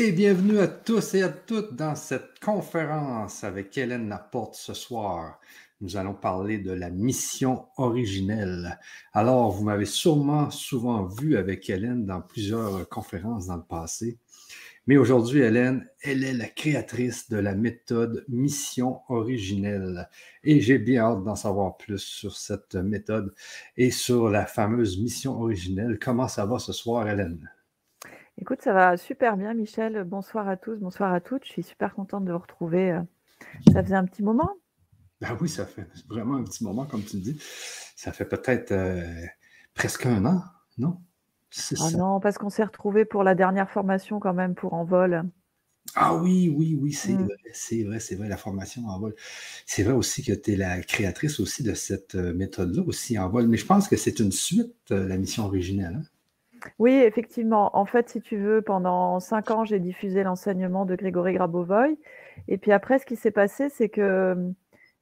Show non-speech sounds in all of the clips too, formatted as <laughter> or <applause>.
Et bienvenue à tous et à toutes dans cette conférence avec Hélène Laporte ce soir. Nous allons parler de la mission originelle. Alors, vous m'avez sûrement souvent vu avec Hélène dans plusieurs conférences dans le passé. Mais aujourd'hui, Hélène, elle est la créatrice de la méthode mission originelle. Et j'ai bien hâte d'en savoir plus sur cette méthode et sur la fameuse mission originelle. Comment ça va ce soir, Hélène? Écoute, ça va super bien, Michel. Bonsoir à tous, bonsoir à toutes. Je suis super contente de vous retrouver. Euh, ça faisait un petit moment. Ben oui, ça fait vraiment un petit moment, comme tu dis. Ça fait peut-être euh, presque un an, non? Ah non, parce qu'on s'est retrouvés pour la dernière formation quand même pour Envol. Ah oui, oui, oui, c'est mmh. vrai, c'est vrai, c'est vrai, la formation en vol. C'est vrai aussi que tu es la créatrice aussi de cette euh, méthode-là aussi en vol, mais je pense que c'est une suite, la mission originelle. Hein? Oui, effectivement. En fait, si tu veux, pendant cinq ans, j'ai diffusé l'enseignement de Grégory Grabovoy. Et puis après, ce qui s'est passé, c'est que hum,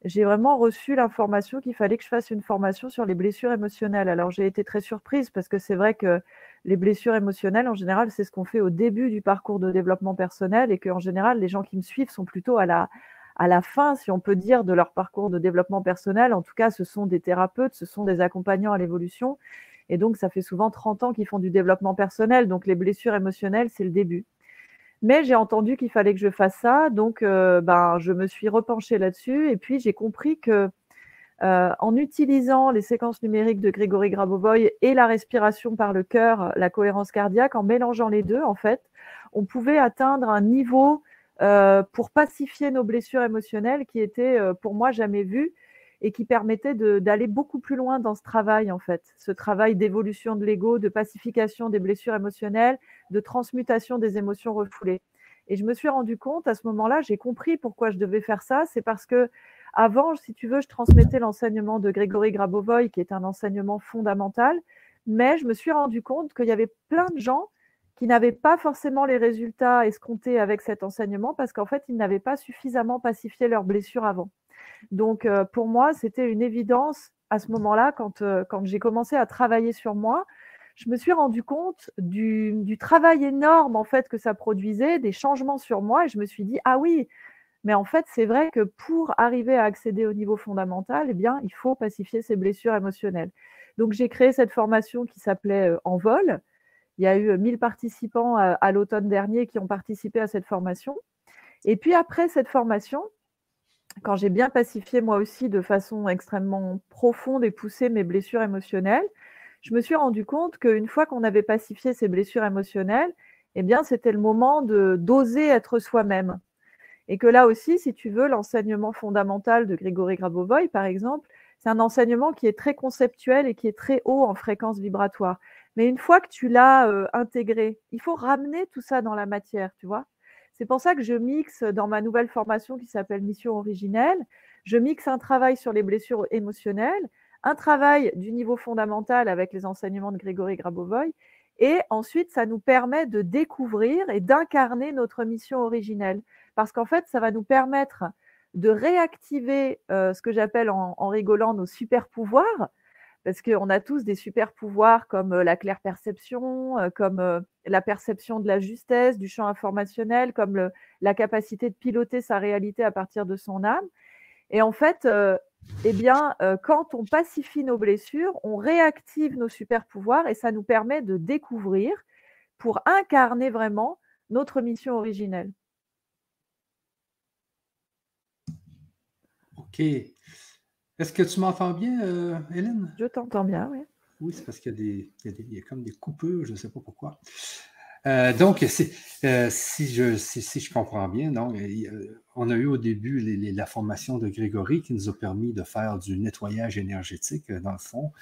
j'ai vraiment reçu l'information qu'il fallait que je fasse une formation sur les blessures émotionnelles. Alors j'ai été très surprise parce que c'est vrai que les blessures émotionnelles, en général, c'est ce qu'on fait au début du parcours de développement personnel et qu'en général, les gens qui me suivent sont plutôt à la, à la fin, si on peut dire, de leur parcours de développement personnel. En tout cas, ce sont des thérapeutes, ce sont des accompagnants à l'évolution. Et donc, ça fait souvent 30 ans qu'ils font du développement personnel. Donc, les blessures émotionnelles, c'est le début. Mais j'ai entendu qu'il fallait que je fasse ça. Donc, euh, ben, je me suis repenchée là-dessus. Et puis, j'ai compris que euh, en utilisant les séquences numériques de Grégory Grabovoy et la respiration par le cœur, la cohérence cardiaque, en mélangeant les deux, en fait, on pouvait atteindre un niveau euh, pour pacifier nos blessures émotionnelles qui était pour moi jamais vu et qui permettait d'aller beaucoup plus loin dans ce travail, en fait, ce travail d'évolution de l'ego, de pacification des blessures émotionnelles, de transmutation des émotions refoulées. Et je me suis rendu compte à ce moment-là, j'ai compris pourquoi je devais faire ça. C'est parce que avant, si tu veux, je transmettais l'enseignement de Grégory Grabovoy, qui est un enseignement fondamental, mais je me suis rendu compte qu'il y avait plein de gens qui n'avaient pas forcément les résultats escomptés avec cet enseignement parce qu'en fait, ils n'avaient pas suffisamment pacifié leurs blessures avant. Donc, euh, pour moi, c'était une évidence à ce moment-là, quand, euh, quand j'ai commencé à travailler sur moi, je me suis rendu compte du, travail énorme en fait que ça produisait, des changements sur moi, et je me suis dit ah oui, mais en fait c'est vrai que pour arriver à accéder au niveau fondamental, eh bien il faut pacifier ses blessures émotionnelles. Donc j'ai créé cette formation qui s'appelait euh, Envol. Il y a eu 1000 participants à l'automne dernier qui ont participé à cette formation. Et puis après cette formation, quand j'ai bien pacifié moi aussi de façon extrêmement profonde et poussée mes blessures émotionnelles, je me suis rendu compte qu'une fois qu'on avait pacifié ces blessures émotionnelles, eh bien, c'était le moment de d'oser être soi-même. Et que là aussi, si tu veux, l'enseignement fondamental de Grégory Grabovoy, par exemple, c'est un enseignement qui est très conceptuel et qui est très haut en fréquence vibratoire. Mais une fois que tu l'as euh, intégré, il faut ramener tout ça dans la matière, tu vois. C'est pour ça que je mixe dans ma nouvelle formation qui s'appelle Mission originelle, je mixe un travail sur les blessures émotionnelles, un travail du niveau fondamental avec les enseignements de Grégory Grabovoy, et ensuite ça nous permet de découvrir et d'incarner notre mission originelle. Parce qu'en fait, ça va nous permettre de réactiver euh, ce que j'appelle en, en, rigolant nos super pouvoirs, parce qu'on a tous des super pouvoirs comme euh, la claire perception, euh, comme euh, la perception de la justesse, du champ informationnel, comme la capacité de piloter sa réalité à partir de son âme. Et en fait, eh bien, quand on pacifie nos blessures, on réactive nos super pouvoirs et ça nous permet de découvrir pour incarner vraiment notre mission originelle. Ok, est-ce que tu m'entends bien, euh, Hélène? Je t'entends bien, oui. Oui, c'est parce qu'il y, a y, a comme des coupures, je ne sais pas pourquoi. Euh, donc, euh, si, je, si, je comprends bien, donc, on a eu au début la formation de Grégory qui nous a permis de faire du nettoyage énergétique, dans le fond.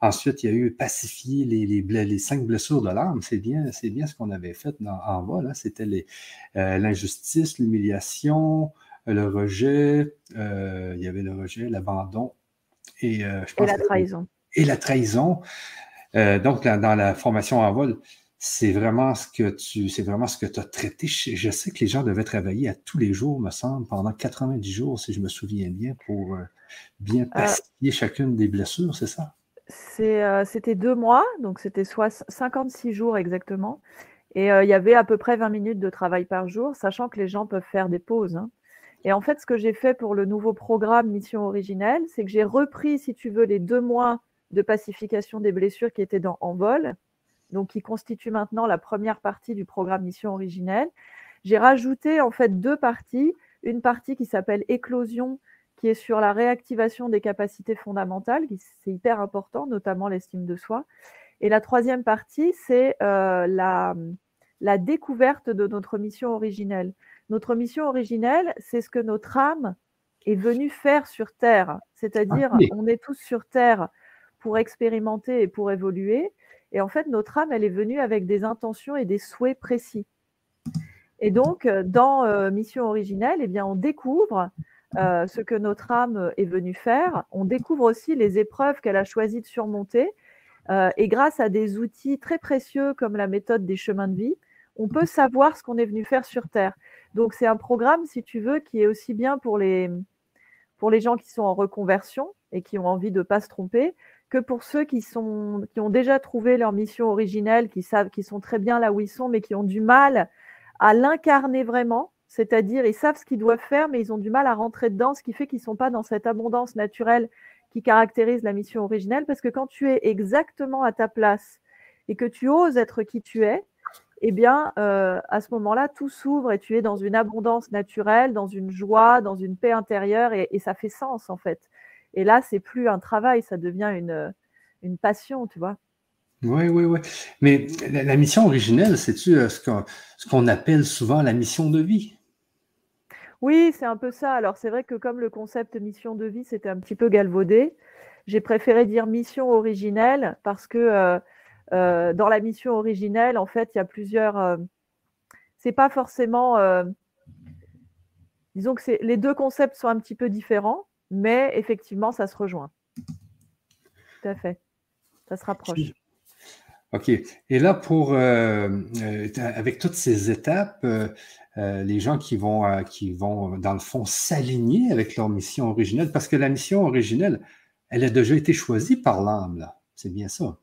Ensuite, il y a eu pacifier les, les, cinq blessures de l'âme. C'est bien, bien ce qu'on avait fait en bas. Là. C'était l'injustice, l'humiliation, le rejet, euh, il y avait le rejet, l'abandon et, euh, je pense la trahison. Et la trahison. Euh, donc, dans, la formation en vol, c'est vraiment ce que tu c'est vraiment ce que tu as traité. Je, sais que les gens devaient travailler à tous les jours, me semble, pendant 90 jours, si je me souviens bien, pour bien pacifier chacune des blessures, c'est ça? C'était deux mois, donc c'était soit 56 jours exactement. Et il y avait à peu près 20 minutes de travail par jour, sachant que les gens peuvent faire des pauses. Hein. Et en fait, ce que j'ai fait pour le nouveau programme Mission originelle, c'est que j'ai repris, si tu veux, les deux mois de pacification des blessures qui étaient dans Envol, donc qui constituent maintenant la première partie du programme Mission originelle. J'ai rajouté en fait deux parties, une partie qui s'appelle Éclosion, qui est sur la réactivation des capacités fondamentales, c'est hyper important, notamment l'estime de soi. Et la troisième partie, c'est euh, la découverte de notre mission originelle. Notre mission originelle, c'est ce que notre âme est venue faire sur Terre. C'est-à-dire, ah on est tous sur Terre pour expérimenter et pour évoluer. Et en fait, notre âme, elle est venue avec des intentions et des souhaits précis. Et donc, euh, dans euh, Mission originelle, eh bien, on découvre euh, ce que notre âme est venue faire. On découvre aussi les épreuves qu'elle a choisi de surmonter. et grâce à des outils très précieux comme la méthode des chemins de vie, on peut savoir ce qu'on est venu faire sur Terre. Donc, c'est un programme, si tu veux, qui est aussi bien pour les, gens qui sont en reconversion et qui ont envie de ne pas se tromper, que pour ceux qui ont déjà trouvé leur mission originelle, qui savent, qui sont très bien là où ils sont, mais qui ont du mal à l'incarner vraiment, c'est-à-dire ils savent ce qu'ils doivent faire, mais ils ont du mal à rentrer dedans, ce qui fait qu'ils ne sont pas dans cette abondance naturelle qui caractérise la mission originelle, parce que quand tu es exactement à ta place et que tu oses être qui tu es, eh bien, euh, à ce moment-là, tout s'ouvre et tu es dans une abondance naturelle, dans une joie, dans une paix intérieure, et, et ça fait sens en fait. Et là, c'est plus un travail, ça devient une, une passion, tu vois. Oui, oui, oui. Mais la, mission originelle, c'est-tu euh, ce qu'on appelle souvent la mission de vie? Oui, c'est un peu ça. Alors, c'est vrai que comme le concept mission de vie, c'était un petit peu galvaudé, j'ai préféré dire mission originelle parce que euh, dans la mission originelle, en fait, il y a plusieurs. c'est pas forcément. disons que les deux concepts sont un petit peu différents mais effectivement, ça se rejoint. Tout à fait. Ça se rapproche. OK. Et là, pour euh, euh, avec toutes ces étapes, euh, les gens qui vont, qui vont, dans le fond, s'aligner avec leur mission originelle, parce que la mission originelle, elle a déjà été choisie par l'âme, là. C'est bien ça.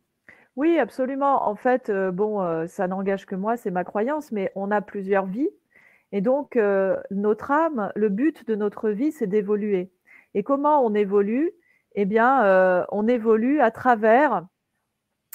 Oui, absolument. En fait, bon, ça n'engage que moi, c'est ma croyance, mais on a plusieurs vies. Et donc, notre âme, le but de notre vie, c'est d'évoluer. Et comment on évolue? Eh bien, euh, on évolue à travers,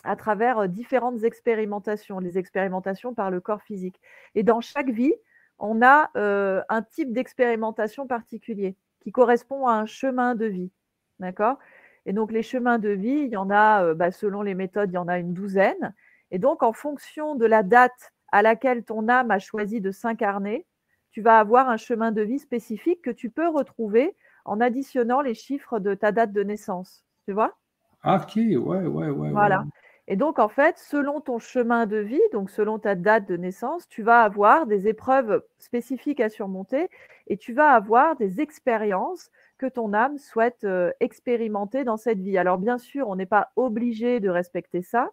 à travers euh, différentes expérimentations, les expérimentations par le corps physique. Et dans chaque vie, on a euh, un type d'expérimentation particulier qui correspond à un chemin de vie. D'accord? Et donc, les chemins de vie, il y en a, bah, selon les méthodes, il y en a une douzaine. Et donc, en fonction de la date à laquelle ton âme a choisi de s'incarner, tu vas avoir un chemin de vie spécifique que tu peux retrouver en additionnant les chiffres de ta date de naissance. Tu vois? Ah, Ok, ouais, ouais, ouais. Voilà. Et donc, en fait, selon ton chemin de vie, donc selon ta date de naissance, tu vas avoir des épreuves spécifiques à surmonter et tu vas avoir des expériences que ton âme souhaite euh, expérimenter dans cette vie. Alors, bien sûr, on n'est pas obligé de respecter ça.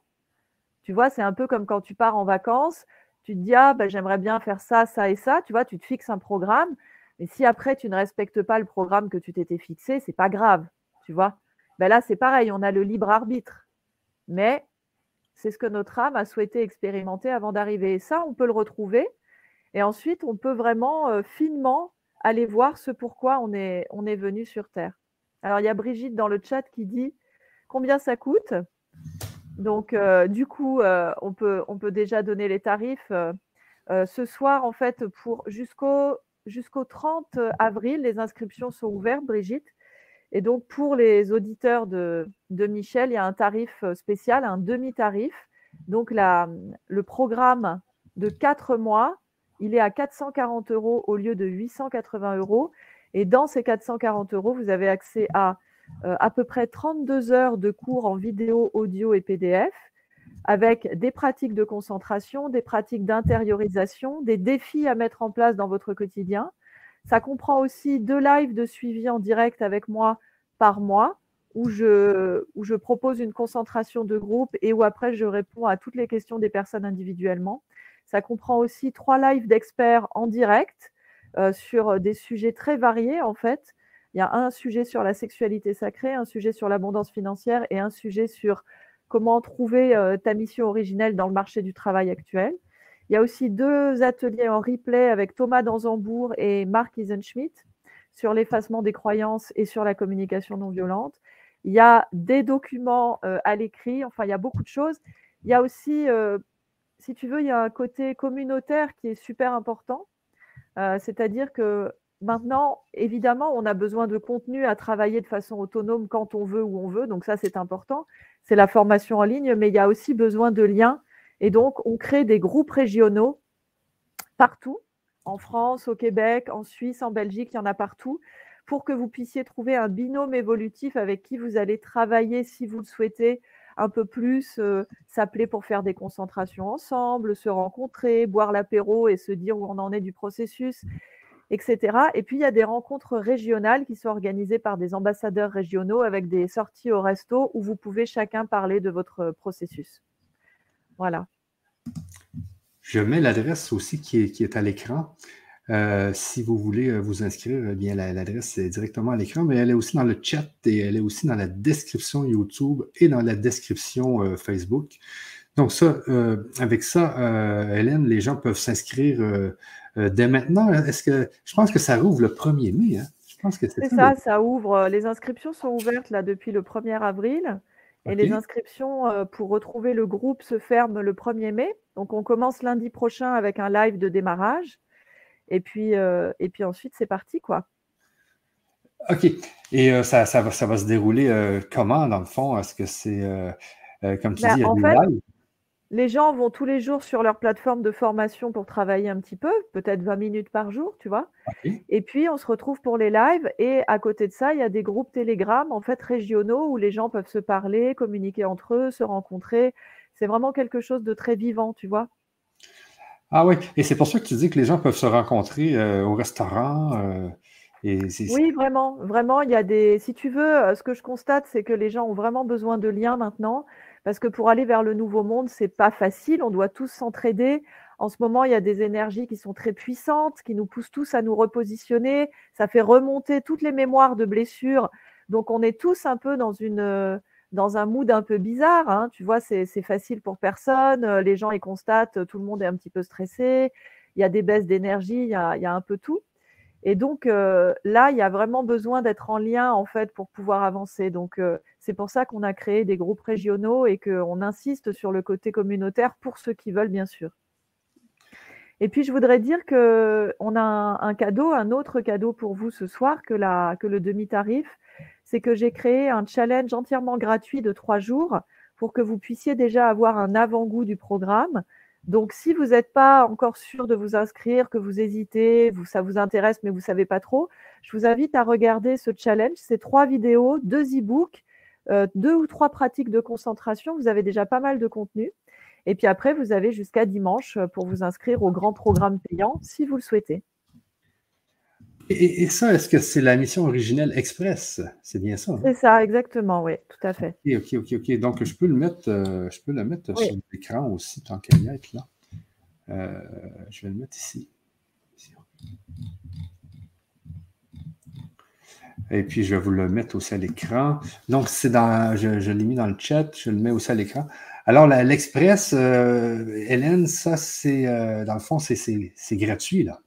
Tu vois, c'est un peu comme quand tu pars en vacances, tu te dis, ah, ben, j'aimerais bien faire ça, ça et ça. Tu vois, tu te fixes un programme. Mais si après tu ne respectes pas le programme que tu t'étais fixé, c'est pas grave, tu vois. Ben là, c'est pareil, on a le libre arbitre. Mais c'est ce que notre âme a souhaité expérimenter avant d'arriver. Et ça, on peut le retrouver. Et ensuite, on peut vraiment euh, finement aller voir ce pourquoi on est, venu sur Terre. Alors, il y a Brigitte dans le chat qui dit combien ça coûte? Donc, euh, du coup, euh, on, peut, déjà donner les tarifs. ce soir, en fait, pour jusqu'au jusqu'au 30 avril, les inscriptions sont ouvertes, Brigitte. Et donc, pour les auditeurs de, Michel, il y a un tarif spécial, un demi-tarif. Donc, le programme de 4 mois, il est à 440 euros au lieu de 880 euros. Et dans ces 440 euros, vous avez accès à euh, à peu près 32 heures de cours en vidéo, audio et PDF avec des pratiques de concentration, des pratiques d'intériorisation, des défis à mettre en place dans votre quotidien. Ça comprend aussi deux lives de suivi en direct avec moi par mois où où je propose une concentration de groupe et où après je réponds à toutes les questions des personnes individuellement. Ça comprend aussi trois lives d'experts en direct euh, sur des sujets très variés en fait. Il y a un sujet sur la sexualité sacrée, un sujet sur l'abondance financière et un sujet sur comment trouver euh, ta mission originelle dans le marché du travail actuel. Il y a aussi deux ateliers en replay avec Thomas Danzambourg et Marc Isenschmidt sur l'effacement des croyances et sur la communication non violente. Il y a des documents euh, à l'écrit, enfin, il y a beaucoup de choses. Il y a aussi, euh, si tu veux, il y a un côté communautaire qui est super important. Euh, c'est-à-dire que maintenant, évidemment, on a besoin de contenu à travailler de façon autonome quand on veut, où on veut. Donc ça, c'est important. C'est la formation en ligne, mais il y a aussi besoin de liens. Et donc, on crée des groupes régionaux partout en France, au Québec, en Suisse, en Belgique, il y en a partout, pour que vous puissiez trouver un binôme évolutif avec qui vous allez travailler, si vous le souhaitez, un peu plus, euh, s'appeler pour faire des concentrations ensemble, se rencontrer, boire l'apéro et se dire où on en est du processus, etc. Et puis, il y a des rencontres régionales qui sont organisées par des ambassadeurs régionaux avec des sorties au resto où vous pouvez chacun parler de votre processus. Voilà. Je mets l'adresse aussi qui est, à l'écran. Euh, si vous voulez euh, vous inscrire, eh bien l'adresse est directement à l'écran, mais elle est aussi dans le chat et elle est aussi dans la description YouTube et dans la description euh, Facebook. Donc ça, avec ça, Hélène, les gens peuvent s'inscrire dès maintenant. Est-ce que je pense que ça ouvre le 1er mai? Hein? Je pense que c'est ça, ça ouvre. Les inscriptions sont ouvertes là depuis le 1er avril. Et les inscriptions euh, pour retrouver le groupe se ferment le 1er mai. Donc, on commence lundi prochain avec un live de démarrage. Et puis, euh, et puis ensuite, c'est parti, quoi. OK. Et euh, ça, ça, va, ça va se dérouler comment, dans le fond? Est-ce que c'est, comme tu ben, dis, il y a les gens vont tous les jours sur leur plateforme de formation pour travailler un petit peu, peut-être 20 minutes par jour, tu vois. Et puis, on se retrouve pour les lives. Et à côté de ça, il y a des groupes Telegram, en fait, régionaux, où les gens peuvent se parler, communiquer entre eux, se rencontrer. C'est vraiment quelque chose de très vivant, tu vois. Ah oui, et c'est pour ça que tu dis que les gens peuvent se rencontrer euh, au restaurant. Euh, et oui, vraiment, vraiment, il y a des. Si tu veux, euh, ce que je constate, c'est que les gens ont vraiment besoin de liens maintenant. Parce que pour aller vers le nouveau monde, c'est pas facile. On doit tous s'entraider. En ce moment, il y a des énergies qui sont très puissantes, qui nous poussent tous à nous repositionner. Ça fait remonter toutes les mémoires de blessures. Donc, on est tous un peu dans une dans un mood un peu bizarre. Hein. Tu vois, c'est facile pour personne. Les gens, ils constatent, tout le monde est un petit peu stressé. Il y a des baisses d'énergie, il, y a un peu tout. Et donc là, il y a vraiment besoin d'être en lien en fait pour pouvoir avancer. Donc c'est pour ça qu'on a créé des groupes régionaux et qu'on insiste sur le côté communautaire pour ceux qui veulent, bien sûr. Et puis, je voudrais dire qu'on a un, cadeau, un autre cadeau pour vous ce soir que, que le demi-tarif. C'est que j'ai créé un challenge entièrement gratuit de trois jours pour que vous puissiez déjà avoir un avant-goût du programme. Donc, si vous n'êtes pas encore sûr de vous inscrire, que vous hésitez, ça vous intéresse, mais vous ne savez pas trop, je vous invite à regarder ce challenge. C'est trois vidéos, deux e-books euh, deux ou trois pratiques de concentration, vous avez déjà pas mal de contenu. Et puis après, vous avez jusqu'à dimanche pour vous inscrire au grand programme payant si vous le souhaitez. Et, ça, est-ce que c'est la mission originelle Express? C'est bien ça? Hein? C'est ça, exactement, oui, tout à fait. OK, OK, OK. Donc, je peux le mettre, euh, je peux le mettre sur l'écran aussi, tant qu'à y être là. je vais le mettre ici. Et puis, je vais vous le mettre aussi à l'écran. Donc, c'est dans, je, l'ai mis dans le chat, je le mets aussi à l'écran. Alors, l'Express, euh, Hélène, ça, c'est, euh, dans le fond, c'est gratuit, là.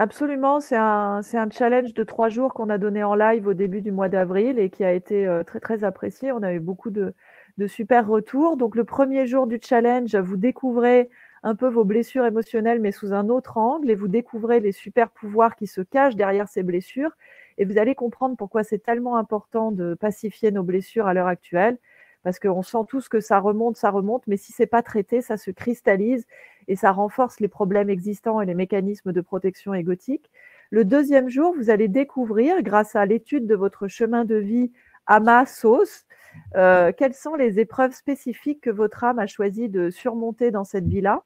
Absolument, c'est un, challenge de trois jours qu'on a donné en live au début du mois d'avril et qui a été euh, très, très apprécié. On a eu beaucoup de, de super retours. Donc, le premier jour du challenge, vous découvrez un peu vos blessures émotionnelles, mais sous un autre angle, et vous découvrez les super pouvoirs qui se cachent derrière ces blessures. Et vous allez comprendre pourquoi c'est tellement important de pacifier nos blessures à l'heure actuelle, parce qu'on sent tous que ça remonte, ça remonte, mais si c'est pas traité, ça se cristallise et ça renforce les problèmes existants et les mécanismes de protection égotique. Le deuxième jour, vous allez découvrir, grâce à l'étude de votre chemin de vie à ma sauce, euh, quelles sont les épreuves spécifiques que votre âme a choisi de surmonter dans cette vie-là.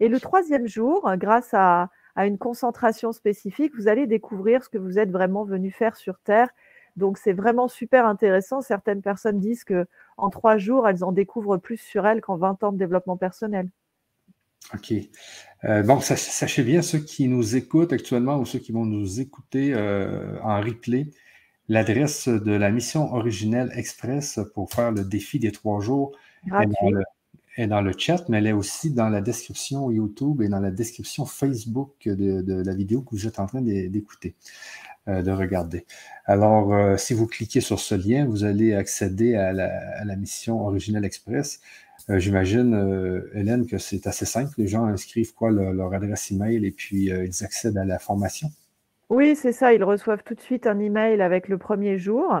Et le troisième jour, grâce à à une concentration spécifique, vous allez découvrir ce que vous êtes vraiment venu faire sur Terre. Donc c'est vraiment super intéressant. Certaines personnes disent que en trois jours, elles en découvrent plus sur elles qu'en 20 ans de développement personnel. OK. Euh, bon, sachez bien, ceux qui nous écoutent actuellement ou ceux qui vont nous écouter euh, en replay, l'adresse de la mission originelle express pour faire le défi des trois jours est est dans le chat, mais elle est aussi dans la description YouTube et dans la description Facebook de, la vidéo que vous êtes en train d'écouter, euh, de regarder. Alors, si vous cliquez sur ce lien, vous allez accéder à la, mission Original Express. Euh, j'imagine, Hélène, que c'est assez simple. Les gens inscrivent quoi leur, adresse email et puis ils accèdent à la formation? Oui, c'est ça. Ils reçoivent tout de suite un email avec le premier jour,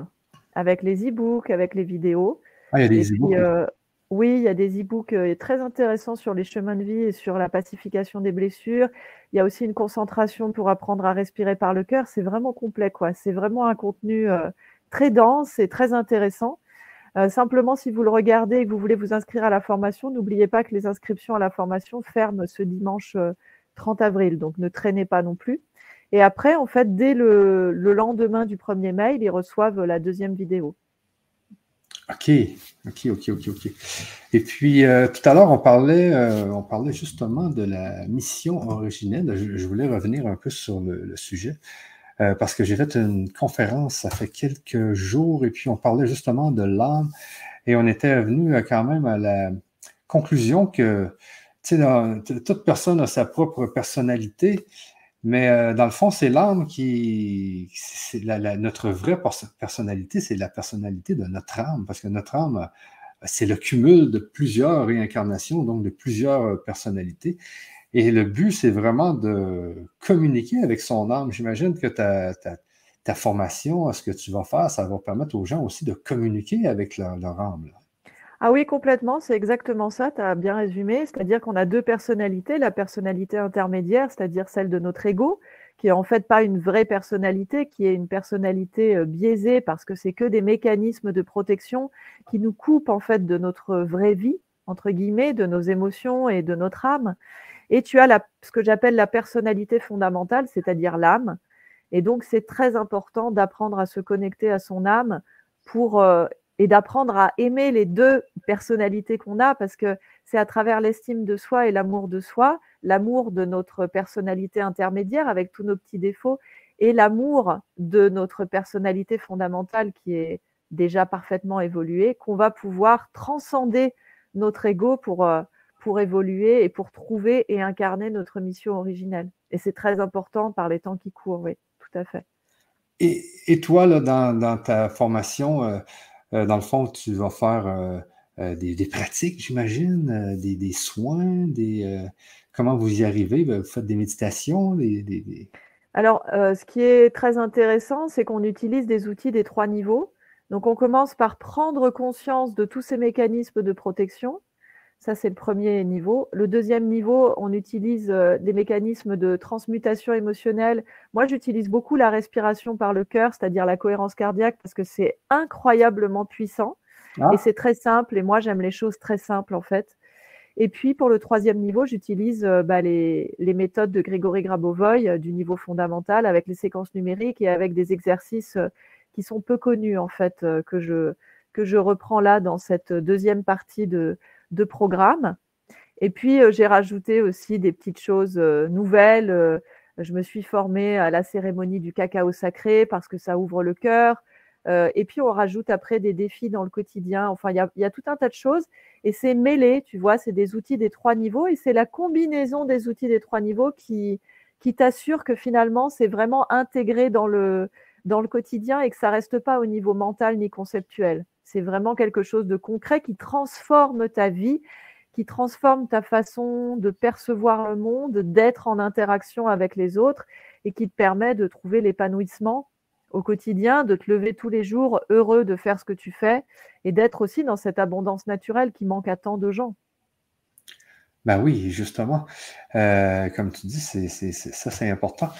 avec les e-books, avec les vidéos. Ah, il y a des e-books. Oui, il y a des e-books euh, très intéressants sur les chemins de vie et sur la pacification des blessures. Il y a aussi une concentration pour apprendre à respirer par le cœur. C'est vraiment complet, quoi. C'est vraiment un contenu euh, très dense et très intéressant. Euh, simplement, si vous le regardez et que vous voulez vous inscrire à la formation, n'oubliez pas que les inscriptions à la formation ferment ce dimanche 30 avril. Donc, ne traînez pas non plus. Et après, en fait, dès le lendemain du premier mail, ils reçoivent la deuxième vidéo. OK, OK, OK, OK, OK. Et puis, euh, tout à l'heure, on parlait, euh, on parlait justement de la mission originelle. Je, voulais revenir un peu sur le, sujet euh, parce que j'ai fait une conférence, ça fait quelques jours, et puis on parlait justement de l'âme et on était venu quand même à la conclusion que, sais, toute personne a sa propre personnalité mais euh, dans le fond, c'est l'âme qui. C'est notre vraie personnalité, c'est la personnalité de notre âme, parce que notre âme, euh, c'est le cumul de plusieurs réincarnations, donc de plusieurs euh, personnalités. Et le but, c'est vraiment de communiquer avec son âme. J'imagine que ta, ta, formation, ce que tu vas faire, ça va permettre aux gens aussi de communiquer avec leur, âme. Ah oui, complètement, c'est exactement ça, tu as bien résumé. C'est-à-dire qu'on a deux personnalités, la personnalité intermédiaire, c'est-à-dire celle de notre ego, qui est en fait pas une vraie personnalité, qui est une personnalité euh, biaisée parce que c'est que des mécanismes de protection qui nous coupent en fait de notre vraie vie, entre guillemets, de nos émotions et de notre âme. Et tu as ce que j'appelle la personnalité fondamentale, c'est-à-dire l'âme. Et donc, c'est très important d'apprendre à se connecter à son âme pour euh, et d'apprendre à aimer les deux personnalités qu'on a, parce que c'est à travers l'estime de soi et l'amour de soi, l'amour de notre personnalité intermédiaire avec tous nos petits défauts, et l'amour de notre personnalité fondamentale qui est déjà parfaitement évoluée, qu'on va pouvoir transcender notre ego pour, euh, pour évoluer et pour trouver et incarner notre mission originelle. Et c'est très important par les temps qui courent, oui, tout à fait. Et, et toi, là, dans, dans, ta formation, euh, euh, dans le fond, tu vas faire euh, des, pratiques, j'imagine, des, soins, des, comment vous y arrivez? Ben, vous faites des méditations? Alors, ce qui est très intéressant, c'est qu'on utilise des outils des trois niveaux. Donc, on commence par prendre conscience de tous ces mécanismes de protection. Ça, c'est le premier niveau. Le deuxième niveau, on utilise des mécanismes de transmutation émotionnelle. Moi, j'utilise beaucoup la respiration par le cœur, c'est-à-dire la cohérence cardiaque, parce que c'est incroyablement puissant. Ah. Et c'est très simple. Et moi, j'aime les choses très simples, en fait. Et puis, pour le troisième niveau, j'utilise bah, les, méthodes de Grégory Grabovoy du niveau fondamental avec les séquences numériques et avec des exercices qui sont peu connus, en fait, que je, que je reprends là dans cette deuxième partie de, de programme. Et puis, euh, j'ai rajouté aussi des petites choses euh, nouvelles. Euh, je me suis formée à la cérémonie du cacao sacré parce que ça ouvre le cœur. et puis, on rajoute après des défis dans le quotidien. Enfin, il y a, tout un tas de choses. Et c'est mêlé, tu vois, c'est des outils des trois niveaux. Et c'est la combinaison des outils des trois niveaux qui, qui t'assure que finalement, c'est vraiment intégré dans le, dans le quotidien et que ça reste pas au niveau mental ni conceptuel. C'est vraiment quelque chose de concret qui transforme ta vie, qui transforme ta façon de percevoir le monde, d'être en interaction avec les autres et qui te permet de trouver l'épanouissement au quotidien, de te lever tous les jours heureux de faire ce que tu fais et d'être aussi dans cette abondance naturelle qui manque à tant de gens. Ben oui, justement, euh, comme tu dis, ça c'est important.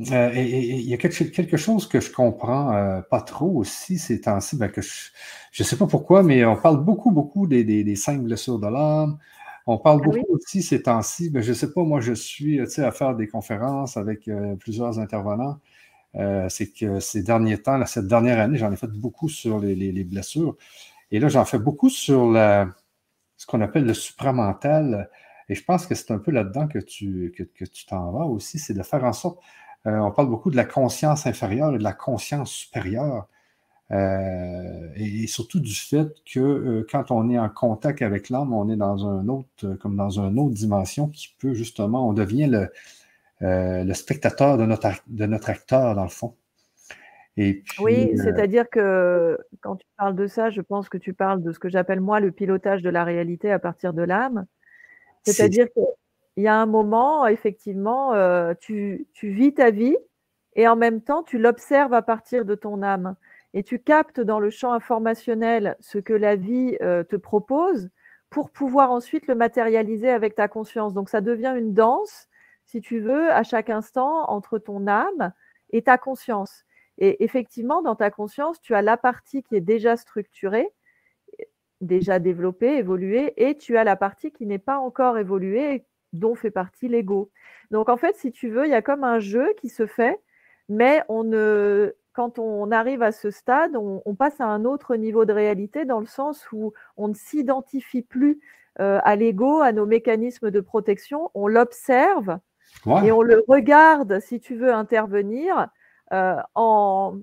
Euh, et il y a quelque, chose que je comprends euh, pas trop aussi ces temps-ci, ben, que je ne sais pas pourquoi, mais on parle beaucoup, beaucoup des, des, cinq blessures de l'âme. On parle ah beaucoup aussi ces temps-ci, ben, je ne sais pas, moi je suis à faire des conférences avec euh, plusieurs intervenants. c'est que ces derniers temps, cette dernière année, j'en ai fait beaucoup sur les, blessures. Et là, j'en fais beaucoup sur la, ce qu'on appelle le supramental. Et je pense que c'est un peu là-dedans que tu que, que tu t'en vas aussi, c'est de faire en sorte euh, on parle beaucoup de la conscience inférieure et de la conscience supérieure. Euh, et, surtout du fait que euh, quand on est en contact avec l'âme, on est dans un autre, comme dans une autre dimension qui peut justement, on devient le, le spectateur de notre, de notre acteur, dans le fond. Et oui, c'est-à-dire que quand tu parles de ça, je pense que tu parles de ce que j'appelle moi le pilotage de la réalité à partir de l'âme. C'est-à-dire qu'il y a un moment, effectivement, tu, tu vis ta vie et en même temps, tu l'observes à partir de ton âme et tu captes dans le champ informationnel ce que la vie euh, te propose pour pouvoir ensuite le matérialiser avec ta conscience. Donc ça devient une danse, si tu veux, à chaque instant entre ton âme et ta conscience. Et effectivement, dans ta conscience, tu as la partie qui est déjà structurée, déjà développée, évoluée, et tu as la partie qui n'est pas encore évoluée, dont fait partie l'ego. Donc en fait, si tu veux, il y a comme un jeu qui se fait, mais on ne, quand on arrive à ce stade, on, passe à un autre niveau de réalité dans le sens où on ne s'identifie plus euh, à l'ego, à nos mécanismes de protection, on l'observe et on le regarde, si tu veux intervenir, euh, en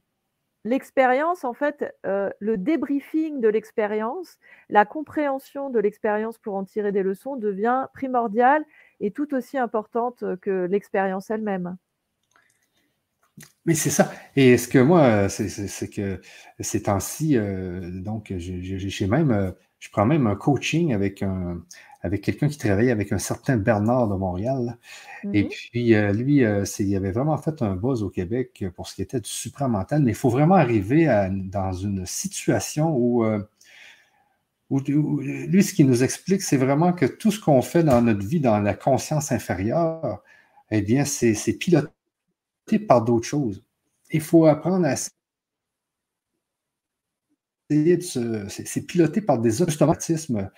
l'expérience, en fait, euh, le débriefing de l'expérience, la compréhension de l'expérience pour en tirer des leçons devient primordiale et tout aussi importante que l'expérience elle-même. Mais c'est ça. Et ce que moi, c'est que ces temps-ci, euh, donc, j'ai même, euh, je prends même un coaching avec un, avec quelqu'un qui travaille avec un certain Bernard de Montréal. Et mm-hmm. puis, euh, lui, il avait vraiment fait un buzz au Québec pour ce qui était du supramental, mais il faut vraiment arriver dans une situation où, où, lui, ce qu'il nous explique, c'est vraiment que tout ce qu'on fait dans notre vie, dans la conscience inférieure, eh bien, c'est piloté par d'autres choses. Il faut apprendre à c'est piloté par des automatismes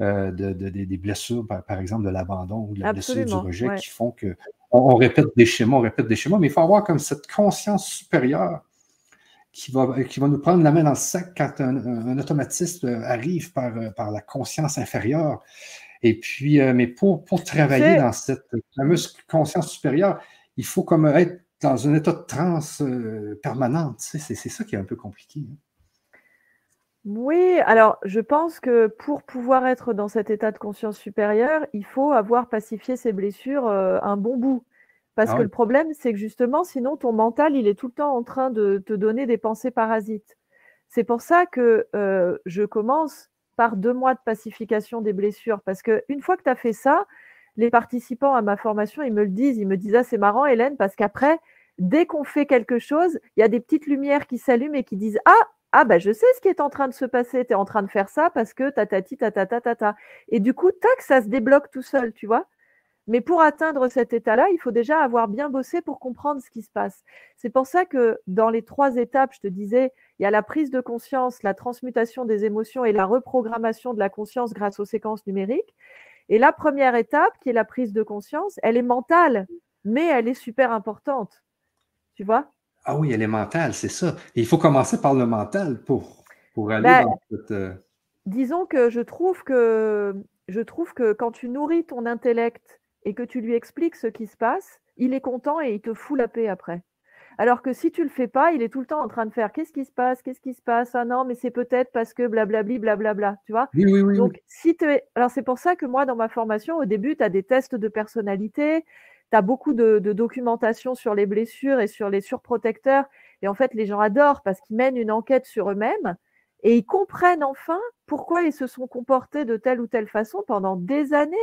euh, de, des blessures, par, exemple de l'abandon ou de la blessure du rejet, qui font que on, répète des schémas, on répète des schémas, mais il faut avoir comme cette conscience supérieure qui va, qui va nous prendre la main dans le sac quand un, automatisme arrive par, par la conscience inférieure. Et puis, euh, mais pour, pour travailler dans cette fameuse conscience supérieure, il faut comme être dans un état de transe euh, permanente. c'est ça qui est un peu compliqué. Hein. Oui, alors je pense que pour pouvoir être dans cet état de conscience supérieure, il faut avoir pacifié ses blessures euh, un bon bout. Parce ah que le problème, c'est que justement, sinon, ton mental, il est tout le temps en train de te donner des pensées parasites. C'est pour ça que euh, je commence par deux mois de pacification des blessures. Parce qu'une fois que tu as fait ça, les participants à ma formation, ils me le disent, ils me disent, ah, c'est marrant, Hélène, parce qu'après, dès qu'on fait quelque chose, il y a des petites lumières qui s'allument et qui disent, ah, ah bah je sais ce qui est en train de se passer, tu es en train de faire ça parce que ta ta ta ta ta ta ta. Et du coup, tac, ça se débloque tout seul, tu vois. Mais pour atteindre cet état-là, il faut déjà avoir bien bossé pour comprendre ce qui se passe. C'est pour ça que dans les trois étapes, je te disais, il y a la prise de conscience, la transmutation des émotions et la reprogrammation de la conscience grâce aux séquences numériques. Et la première étape, qui est la prise de conscience, elle est mentale, mais elle est super importante. Tu vois? Ah oui, elle est mentale, c'est ça. il faut commencer par le mental pour, pour aller ben, dans cette. Euh, disons que je trouve que je trouve que quand tu nourris ton intellect et que tu lui expliques ce qui se passe, il est content et il te fout la paix après. Alors que si tu le fais pas, il est tout le temps en train de faire qu'est-ce qui se passe, qu'est-ce qui se passe, ah non, mais c'est peut-être parce que blablabli, blablabla, tu vois. Oui, oui, oui. Donc, si tu Alors, c'est pour ça que moi, dans ma formation, au début, tu as des tests de personnalité, tu as beaucoup de, documentation sur les blessures et sur les surprotecteurs. Et en fait, les gens adorent parce qu'ils mènent une enquête sur eux-mêmes et ils comprennent enfin pourquoi ils se sont comportés de telle ou telle façon pendant des années,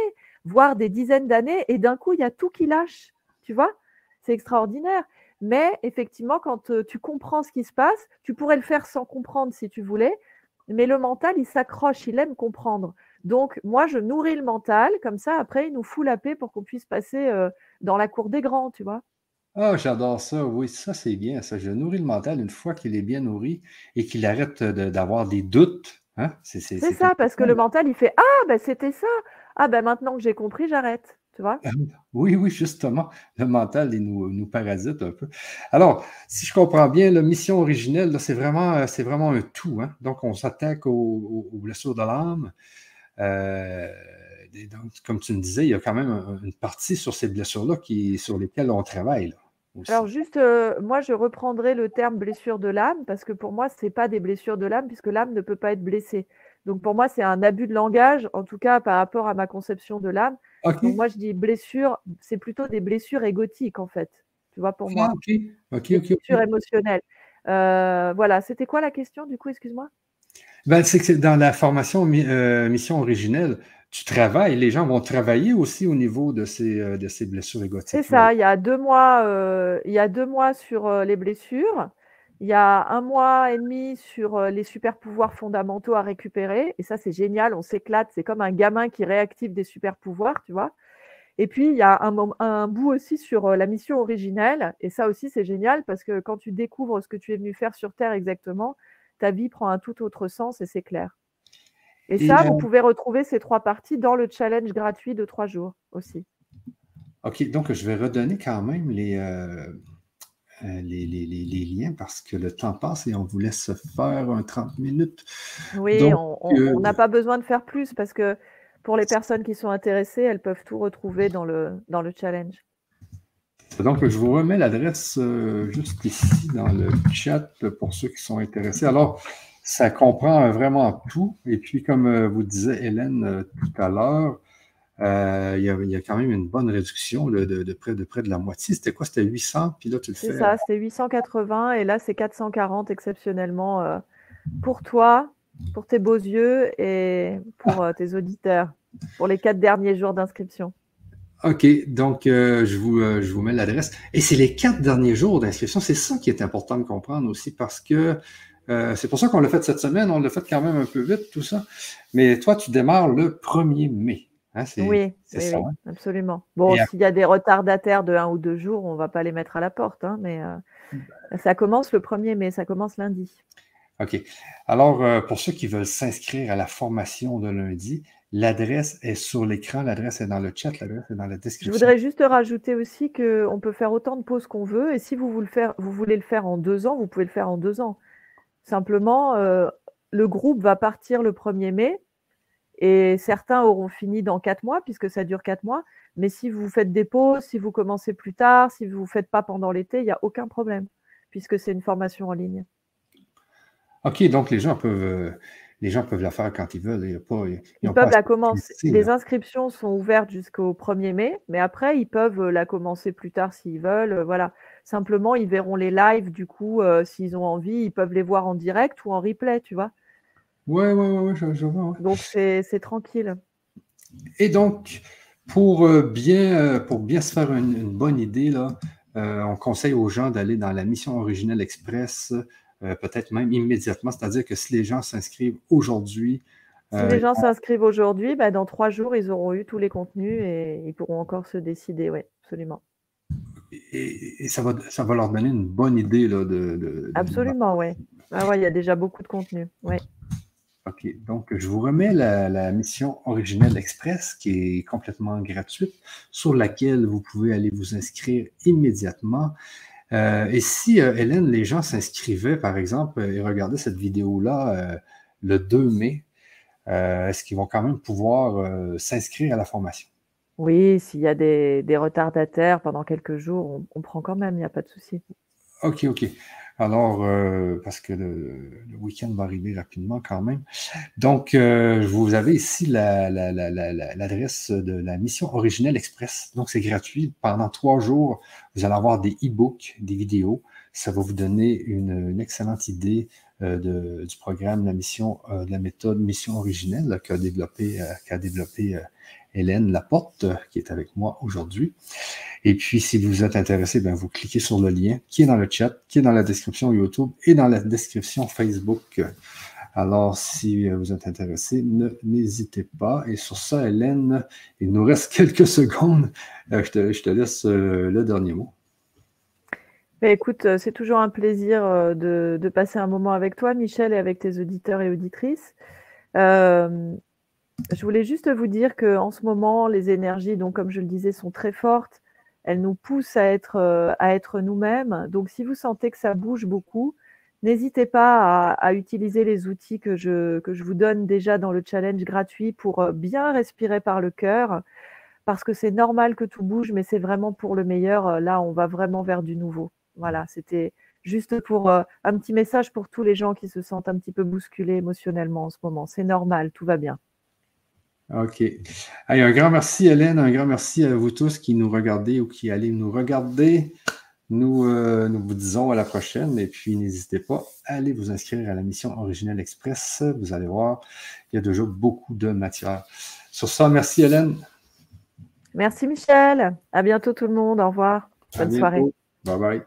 voire des dizaines d'années. Et d'un coup, il y a tout qui lâche, tu vois. C'est extraordinaire. Mais effectivement, quand euh, tu comprends ce qui se passe, tu pourrais le faire sans comprendre si tu voulais. Mais le mental, il s'accroche, il aime comprendre. Donc, moi, je nourris le mental, comme ça, après, il nous fout la paix pour qu'on puisse passer euh, dans la cour des grands, tu vois. Ah, j'adore ça. Oui, ça, c'est bien. Ça, je nourris le mental une fois qu'il est bien nourri et qu'il arrête d'avoir des doutes. Hein? C'est ça, parce que le mental, il fait Ah, ben c'était ça. Ah, ben maintenant que j'ai compris, j'arrête. Ah oui, oui, justement. Le mental, il nous, nous, parasite un peu. Alors, si je comprends bien, la mission originelle, c'est vraiment, vraiment un tout. Hein. Donc, on s'attaque aux, blessures de l'âme. Euh, comme tu me disais, il y a quand même une partie sur ces blessures-là sur lesquelles on travaille. Alors juste, euh, moi je reprendrai le terme blessure de l'âme parce que pour moi, ce n'est pas des blessures de l'âme puisque l'âme ne peut pas être blessée. Donc pour moi, c'est un abus de langage, en tout cas par rapport à ma conception de l'âme. Donc moi, je dis blessure, c'est plutôt des blessures égotiques en fait. Tu vois, pour moi. Ok, ok, ok. Blessures émotionnelles. Euh, voilà, c'était quoi la question du coup, excuse-moi? Ben, C'est que dans la formation euh, mission originelle, tu travailles, les gens vont travailler aussi au niveau de ces, euh, de ces blessures égotiques. C'est ça, il y a deux mois, euh, il y a deux mois sur les blessures, il y a un mois et demi sur les super pouvoirs fondamentaux à récupérer, et ça c'est génial, on s'éclate, c'est comme un gamin qui réactive des super pouvoirs, tu vois. Et puis il y a un, un bout aussi sur la mission originelle, et ça aussi c'est génial parce que quand tu découvres ce que tu es venu faire sur Terre exactement, ta vie prend un tout autre sens et c'est clair. Et, ça, vous pouvez retrouver ces trois parties dans le challenge gratuit de trois jours aussi. OK, donc je vais redonner quand même les, euh, euh, les, liens parce que le temps passe et on vous laisse faire un 30 minutes. Oui, euh, on n'a pas besoin de faire plus parce que pour les personnes qui sont intéressées, elles peuvent tout retrouver dans le, dans le challenge. Donc, je vous remets l'adresse juste ici dans le chat pour ceux qui sont intéressés. Alors, ça comprend vraiment tout. Et puis, comme euh, vous disait Hélène euh, tout à l'heure, euh, il, y a, quand même une bonne réduction de, près, de près de la moitié. C'était quoi? C'était 800, puis là, tu le fais. C'est ça, c'était 880, et là, c'est 440 exceptionnellement pour toi, pour tes beaux yeux et pour tes auditeurs, pour les quatre derniers jours d'inscription. OK, donc je, vous, je vous mets l'adresse. Et c'est les quatre derniers jours d'inscription. C'est ça qui est important de comprendre aussi parce que euh, c'est pour ça qu'on l'a fait cette semaine. On l'a fait quand même un peu vite, tout ça. Mais toi, tu démarres le 1er mai. Hein, oui, ça, hein? absolument. Bon, s'il y a des retardataires de un ou deux jours, on ne va pas les mettre à la porte. Hein, mais euh, bah. ça commence le 1er mai, ça commence lundi. OK. Alors, euh, pour ceux qui veulent s'inscrire à la formation de lundi, l'adresse est sur l'écran, l'adresse est dans le chat, l'adresse est dans la description. Je voudrais juste rajouter aussi qu'on peut faire autant de pauses qu'on veut. Et si vous faire, vous voulez le faire en deux ans, vous pouvez le faire en deux ans. Simplement, euh, le groupe va partir le 1er mai et certains auront fini dans quatre mois puisque ça dure quatre mois. Mais si vous faites des pauses, si vous commencez plus tard, si vous ne faites pas pendant l'été, il n'y a aucun problème puisque c'est une formation en ligne. OK, donc les gens peuvent, euh, les gens peuvent la faire quand ils veulent. ils, peuvent la commencer. Les inscriptions sont ouvertes jusqu'au 1er mai, mais après, ils peuvent la commencer plus tard s'ils veulent. Voilà. Simplement, ils verront les lives, du coup, euh, s'ils ont envie, ils peuvent les voir en direct ou en replay, tu vois. Ouais, ouais, ouais, je, vois. Donc, c'est tranquille. Et donc, pour, euh, bien, euh, pour bien se faire une, bonne idée, là, on conseille aux gens d'aller dans la mission originelle express, peut-être même immédiatement. C'est-à-dire que si les gens s'inscrivent aujourd'hui, si les gens s'inscrivent aujourd'hui, bah, dans trois jours, ils auront eu tous les contenus et ils pourront encore se décider, oui, absolument et, ça, va, ça va leur donner une bonne idée là, de, Absolument, oui. Ah ouais, il y a déjà beaucoup de contenu. Ouais. OK. Donc, je vous remets la, mission originelle Express qui est complètement gratuite, sur laquelle vous pouvez aller vous inscrire immédiatement. Euh, et si, euh, Hélène, les gens s'inscrivaient, par exemple, et regardaient cette vidéo-là euh, le 2 mai, est-ce qu'ils vont quand même pouvoir s'inscrire à la formation? Oui, s'il y a des, retardataires pendant quelques jours, on, prend quand même, il n'y a pas de souci. OK, OK. Alors, euh, parce que le, week-end va arriver rapidement quand même. Donc, euh, vous avez ici l'adresse de la mission originelle express. Donc, c'est gratuit. Pendant trois jours, vous allez avoir des e-books, des vidéos. Ça va vous donner une, excellente idée euh, du programme, la mission, de la méthode mission originelle qu'a développé, qu'a développé Hélène Laporte, qui est avec moi aujourd'hui. Et puis, si vous êtes intéressé, ben, vous cliquez sur le lien qui est dans le chat, qui est dans la description YouTube et dans la description Facebook. Alors, si vous êtes intéressé, n'hésitez pas. Et sur ça, Hélène, il nous reste <laughs> quelques secondes. Euh, je, te, laisse euh, le dernier mot. Ben, écoute, euh, c'est toujours un plaisir de, passer un moment avec toi, Michel, et avec tes auditeurs et auditrices. Je voulais juste vous dire qu'en ce moment, les énergies, donc comme je le disais, sont très fortes. Elles nous poussent à être, euh, à être nous-mêmes. Donc si vous sentez que ça bouge beaucoup, n'hésitez pas à, utiliser les outils que je, que je vous donne déjà dans le challenge gratuit pour euh, bien respirer par le cœur, parce que c'est normal que tout bouge, mais c'est vraiment pour le meilleur. Là, on va vraiment vers du nouveau. Voilà, c'était juste pour un petit message pour tous les gens qui se sentent un petit peu bousculés émotionnellement en ce moment. C'est normal, tout va bien. OK. un grand merci, Hélène. Un grand merci à vous tous qui nous regardez ou qui allez nous regarder. Nous, euh, nous vous disons à la prochaine et puis n'hésitez pas à aller vous inscrire à la mission Originelle Express. Vous allez voir, il y a déjà beaucoup de matière. Sur ça, merci Hélène. Merci Michel. À bientôt tout le monde. Au revoir. Bonne soirée. Bye bye.